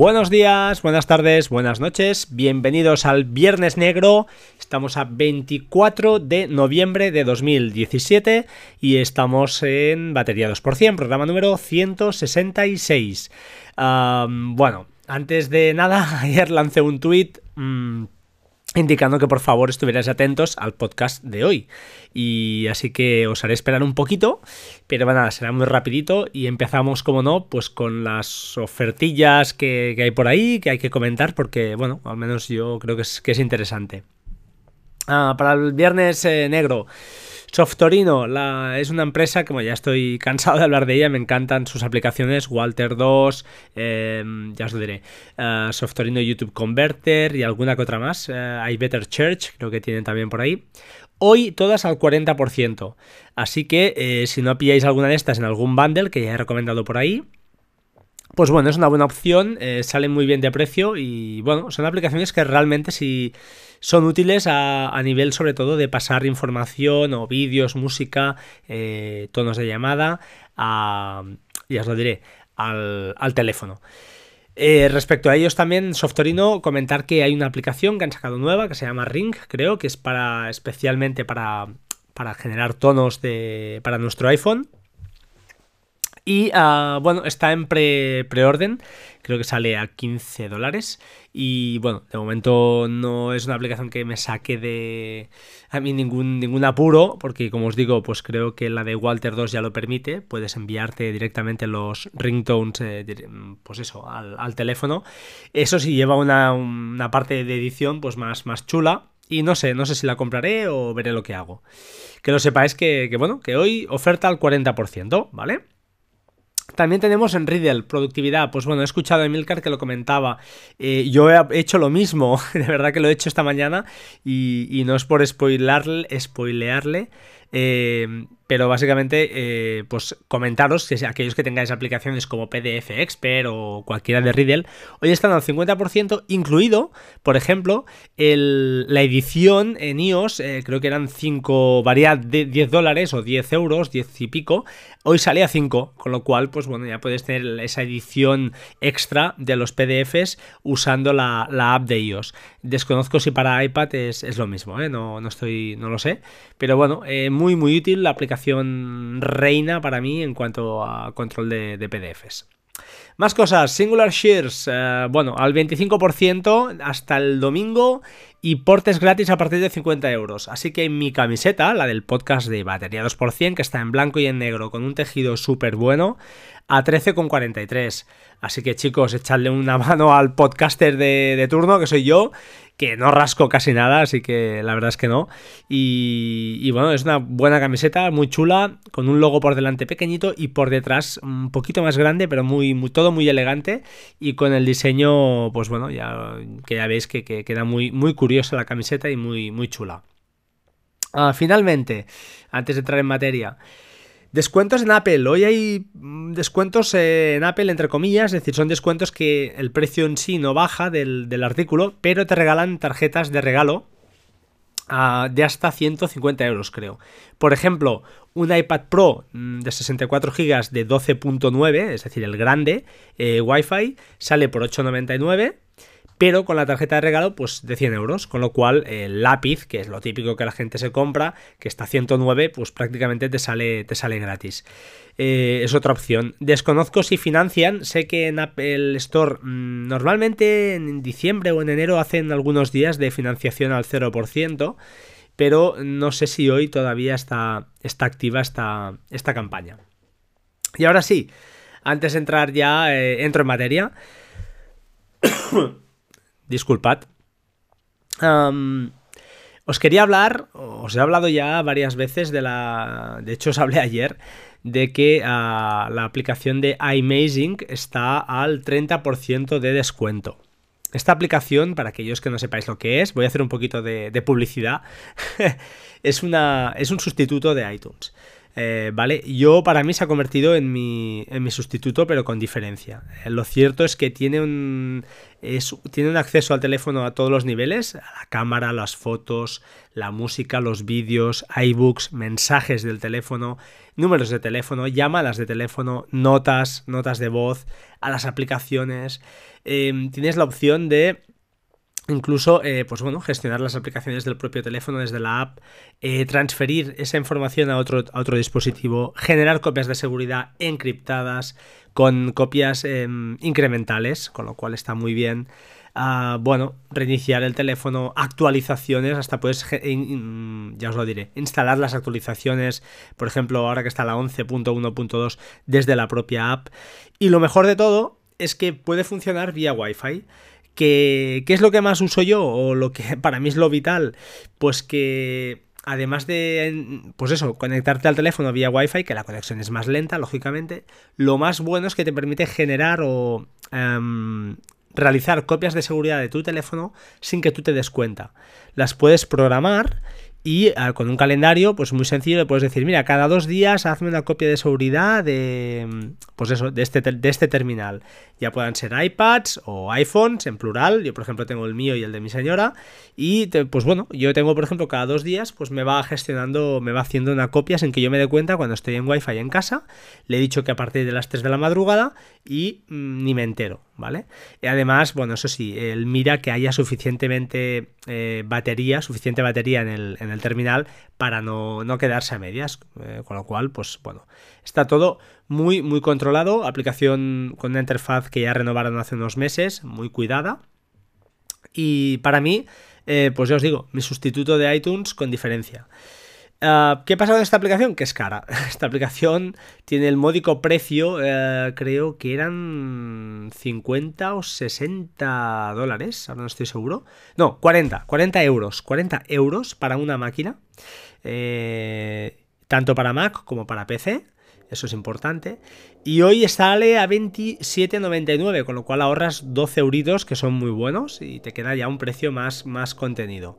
Buenos días, buenas tardes, buenas noches, bienvenidos al Viernes Negro. Estamos a 24 de noviembre de 2017 y estamos en Batería 2%, programa número 166. bueno, antes de nada, ayer lancé un tweet. Mm, indicando que por favor estuvierais atentos al podcast de hoy. Y así que os haré esperar un poquito, pero nada, será muy rapidito y empezamos, como no, pues con las ofertillas que, hay por ahí, que hay que comentar, porque bueno, al menos yo creo que es, que es interesante. Ah, para el viernes eh, negro. Softorino la, es una empresa, como ya estoy cansado de hablar de ella, me encantan sus aplicaciones, Walter 2, em, ya os lo diré, uh, Softorino YouTube Converter y alguna que otra más, uh, hay Better Church, creo que tienen también por ahí. Hoy todas al 40%, así que eh, si no pilláis alguna de estas en algún bundle que ya he recomendado por ahí, pues bueno, es una buena opción, eh, salen muy bien de precio y bueno, son aplicaciones que realmente si son útiles a, nivel sobre todo de pasar información o vídeos, música, eh, tonos de llamada, a, ya os lo diré, al, teléfono. Eh, respecto a ellos también, Softorino, comentar que hay una aplicación que han sacado nueva que se llama Ring, creo, que es para especialmente para, para generar tonos de, para nuestro iPhone y ah, bueno, está en preorden, creo que sale a 15 dólares. Y bueno, de momento no es una aplicación que me saque de a mí ningún, ningún apuro, porque como os digo, pues creo que la de Walter 2 ya lo permite. Puedes enviarte directamente los ringtones, eh, pues eso, al, teléfono. Eso sí lleva una, parte de edición pues más, más chula. Y no sé, no sé si la compraré o veré lo que hago. Que lo sepáis que, que bueno, que hoy oferta al 40%, ¿vale? También tenemos en Riddle, productividad. Pues bueno, he escuchado a Emilcar que lo comentaba. Eh, yo he hecho lo mismo, de verdad que lo he hecho esta mañana y, no es por spoilarle, spoilearle, eh, pero básicamente, eh, pues comentaros que aquellos que tengáis aplicaciones como PDF Expert o cualquiera de Riddle, hoy están al 50%, incluido, por ejemplo, la edición en iOS, eh, creo que eran 5, varía de 10 dólares o 10 euros, 10 y pico, hoy sale a 5, con lo cual, pues bueno, ya puedes tener esa edición extra de los PDFs usando la, app de iOS. Desconozco si para iPad es, lo mismo, no, no, estoy, no lo sé, pero bueno, muy muy útil la aplicación reina para mí en cuanto a control de, PDFs. Más cosas, Singular Shares, eh, bueno, al 25% hasta el domingo y portes gratis a partir de 50 euros. Así que mi camiseta, la del podcast de Batería 2%, que está en blanco y en negro con un tejido súper bueno, a 13,43. Así que chicos, echadle una mano al podcaster de, turno, que soy yo, que no rasco casi nada, así que la verdad es que no. Y, bueno, es una buena camiseta, muy chula, con un logo por delante pequeñito y por detrás un poquito más grande, pero muy, todo muy elegante. Y con el diseño, pues bueno, ya que ya veis que, queda muy, muy curiosa la camiseta y muy, muy chula. Ah, finalmente, antes de entrar en materia. Descuentos en Apple. Hoy hay mm, descuentos en Apple, entre comillas, es decir, son descuentos que el precio en sí no baja del, artículo, pero te regalan tarjetas de regalo ah, de hasta 150 euros, creo. Por ejemplo, un iPad Pro mm, de 64 GB de 12.9, es decir, el grande, eh, Wi-Fi, sale por 8,99 pero con la tarjeta de regalo pues de 100 euros, con lo cual el lápiz, que es lo típico que la gente se compra, que está a 109, pues prácticamente te sale, te sale gratis. Eh, es otra opción. Desconozco si financian, sé que en Apple Store mm, normalmente en diciembre o en enero hacen algunos días de financiación al 0%, pero no sé si hoy todavía está, está activa esta, esta campaña. Y ahora sí, antes de entrar ya, eh, entro en materia. disculpad. os quería hablar, os he hablado ya varias veces de la... De hecho, os hablé ayer de que ah, la aplicación de iMazing está al 30% de descuento. Esta aplicación, para aquellos que no sepáis lo que es, voy a hacer un poquito de, publicidad, es, una, es un sustituto de iTunes. Eh, ¿Vale? Yo, para mí, se ha convertido en mi, en mi sustituto, pero con diferencia. Eh, lo cierto es que tiene un, es, tiene un acceso al teléfono a todos los niveles, a la cámara, las fotos, la música, los vídeos, iBooks, mensajes del teléfono, números de teléfono, llamadas de teléfono, notas, notas de voz, a las aplicaciones. Em, tienes la opción de incluso eh, pues bueno, gestionar las aplicaciones del propio teléfono desde la app, eh, transferir esa información a otro, otro dispositivo, generar copias de seguridad encriptadas con copias em, incrementales, con lo cual está muy bien. Ah, bueno, reiniciar el teléfono, actualizaciones, hasta puedes, ya os lo diré, instalar las actualizaciones, por ejemplo, ahora que está la 11.1.2 desde la propia app. Y lo mejor de todo es que puede funcionar vía Wi-Fi. ¿Qué es lo que más uso yo? O lo que para mí es lo vital. Pues que además de, pues eso, conectarte al teléfono vía Wi-Fi, que la conexión es más lenta, lógicamente, lo más bueno es que te permite generar o em, realizar copias de seguridad de tu teléfono sin que tú te des cuenta. Las puedes programar y ah, con un calendario, pues muy sencillo, le puedes decir, mira, cada dos días hazme una copia de seguridad de, pues eso, de este, de este terminal. Ya puedan ser iPads o iPhones en plural. Yo, por ejemplo, tengo el mío y el de mi señora. Y, pues bueno, yo tengo, por ejemplo, cada dos días, pues me va gestionando, me va haciendo una copia sin que yo me dé cuenta cuando estoy en Wi-Fi en casa. Le he dicho que a partir de las 3 de la madrugada y mm, ni me entero, ¿vale? Y además, bueno, eso sí, él mira que haya suficientemente eh, batería, suficiente batería en el, en el terminal para no, quedarse a medias. Eh, con lo cual, pues bueno, está todo muy, muy controlado. Aplicación con una interfaz que ya renovaron hace unos meses, muy cuidada. Y para mí, eh, pues ya os digo, mi sustituto de iTunes con diferencia. Ah, ¿Qué pasa con esta aplicación? Que es cara. Esta aplicación tiene el módico precio, eh, creo que eran 50 o 60 dólares, ahora no estoy seguro. No, 40, 40 euros. 40 euros para una máquina, eh, tanto para Mac como para PC. Eso es importante. Y hoy sale a 27,99, con lo cual ahorras 12 euritos, que son muy buenos, y te queda ya un precio más, más contenido.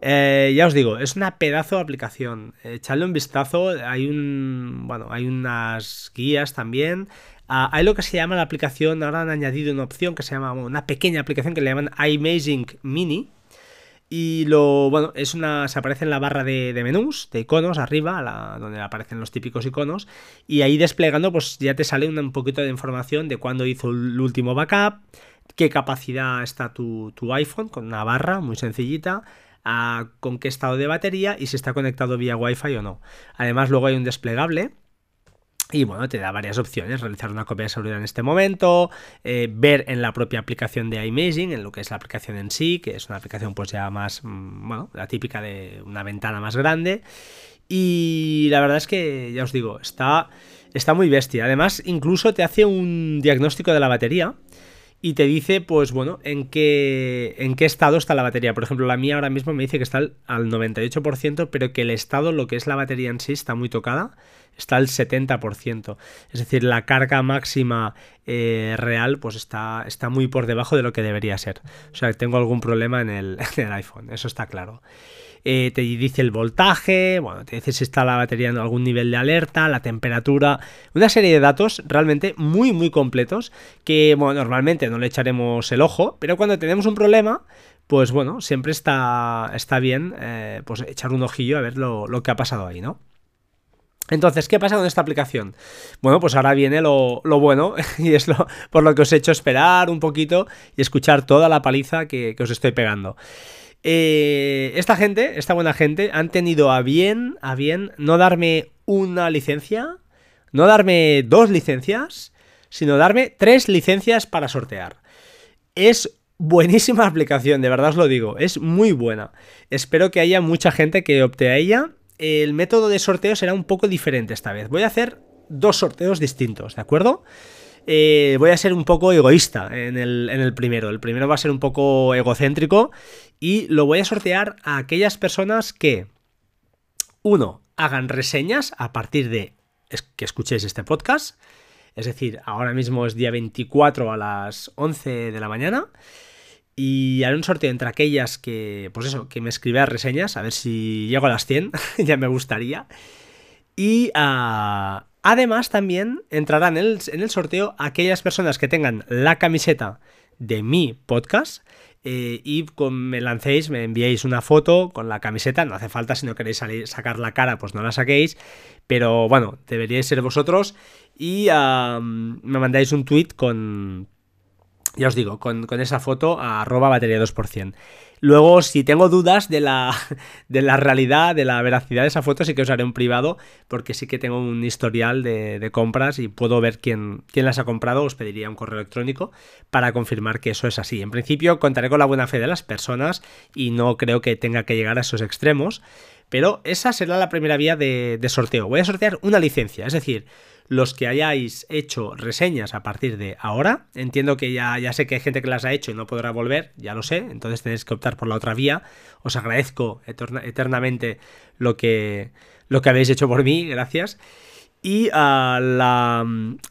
Eh, ya os digo, es una pedazo de aplicación. Echadle un vistazo. Hay un. Bueno, hay unas guías también. Ah, hay lo que se llama la aplicación. Ahora han añadido una opción que se llama. Una pequeña aplicación que le llaman iMazing Mini. Y lo. Bueno, es una. Se aparece en la barra de, menús, de iconos, arriba, donde aparecen los típicos iconos. Y ahí desplegando, pues ya te sale un, poquito de información de cuándo hizo el último backup. Qué capacidad está tu, tu iPhone, con una barra muy sencillita con qué estado de batería y si está conectado vía Wi-Fi o no. Además, luego hay un desplegable. Y bueno, te da varias opciones, realizar una copia de seguridad en este momento, eh, ver en la propia aplicación de iMaging, en lo que es la aplicación en sí, que es una aplicación pues ya más, mm, bueno, la típica de una ventana más grande. Y la verdad es que, ya os digo, está, está muy bestia. Además, incluso te hace un diagnóstico de la batería y te dice, pues bueno, en qué, en qué estado está la batería. Por ejemplo, la mía ahora mismo me dice que está al 98%, pero que el estado, lo que es la batería en sí, está muy tocada, está al 70%. Es decir, la carga máxima eh, real, pues está, está muy por debajo de lo que debería ser. O sea, tengo algún problema en el, en el iPhone, eso está claro. Eh, te dice el voltaje, bueno, te dice si está la batería en algún nivel de alerta, la temperatura, una serie de datos realmente muy muy completos que, bueno, normalmente no le echaremos el ojo, pero cuando tenemos un problema, pues bueno, siempre está, está bien eh, pues echar un ojillo a ver lo, que ha pasado ahí, ¿no? Entonces, ¿qué pasa con esta aplicación? Bueno, pues ahora viene lo, bueno y es lo, por lo que os he hecho esperar un poquito y escuchar toda la paliza que os estoy pegando. Eh, esta gente, esta buena gente, han tenido a bien, a bien, no darme una licencia, no darme dos licencias, sino darme tres licencias para sortear. Es buenísima aplicación, de verdad os lo digo, es muy buena. Espero que haya mucha gente que opte a ella. El método de sorteo será un poco diferente esta vez. Voy a hacer dos sorteos distintos, ¿de acuerdo? Eh, voy a ser un poco egoísta en el, en el, primero. El primero va a ser un poco egocéntrico y lo voy a sortear a aquellas personas que, uno, hagan reseñas a partir de que escuchéis este podcast. Es decir, ahora mismo es día 24 a las 11 de la mañana. Y haré un sorteo entre aquellas que, pues eso, que me escribieran reseñas, a ver si llego a las 100, ya me gustaría. Y ah, además también entrarán en el, en el sorteo aquellas personas que tengan la camiseta de mi podcast eh, y con, me lancéis, me enviéis una foto con la camiseta, no hace falta si no queréis sacar la cara, pues no la saquéis, pero bueno, deberíais ser vosotros y me mandáis un tweet con, ya os digo, con, esa foto a arroba batería 2%. Luego, si tengo dudas de la, de la realidad, de la veracidad de esa foto, sí que os haré un privado, porque sí que tengo un historial de, compras y puedo ver quién, quién, las ha comprado. Os pediría un correo electrónico para confirmar que eso es así. En principio, contaré con la buena fe de las personas y no creo que tenga que llegar a esos extremos. Pero esa será la primera vía de, sorteo. Voy a sortear una licencia, es decir, los que hayáis hecho reseñas a partir de ahora. Entiendo que ya, ya sé que hay gente que las ha hecho y no podrá volver, ya lo sé, entonces tenéis que optar por la otra vía. Os agradezco eternamente lo que, lo que habéis hecho por mí, gracias. Y ah, la,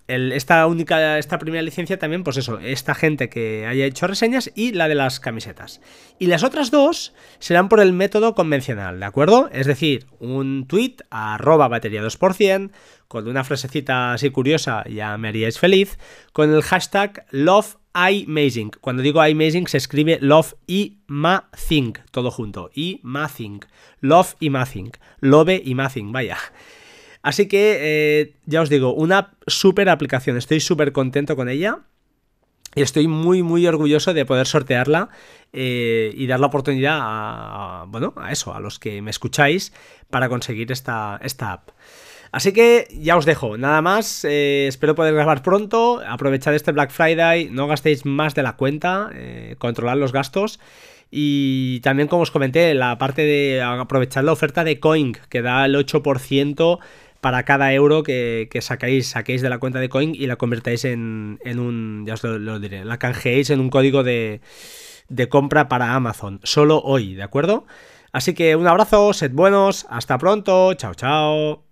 esta única, esta primera licencia también, pues eso, esta gente que haya hecho reseñas y la de las camisetas. Y las otras dos serán por el método convencional, ¿de acuerdo? Es decir, un tweet arroba batería 2%, con una frasecita así curiosa, ya me haríais feliz, con el hashtag love iMazing. Cuando digo iMazing se escribe love y think, todo junto. Y think, love y think, love y think, vaya. Así que eh, ya os digo, una súper aplicación, estoy súper contento con ella. Y estoy muy, muy orgulloso de poder sortearla eh, y dar la oportunidad a, bueno, a eso, a los que me escucháis para conseguir esta, esta app. Así que ya os dejo, nada más, eh, espero poder grabar pronto, aprovechad este Black Friday, no gastéis más de la cuenta, controlad los gastos. Y también como os comenté, la parte de aprovechar la oferta de Coin que da el 8% para cada euro que, sacáis, saquéis de la cuenta de Coin y la convertáis en, un, ya os lo, diré, la canjeéis en un código de, de compra para Amazon, solo hoy, ¿de acuerdo? Así que un abrazo, sed buenos, hasta pronto, chao chao.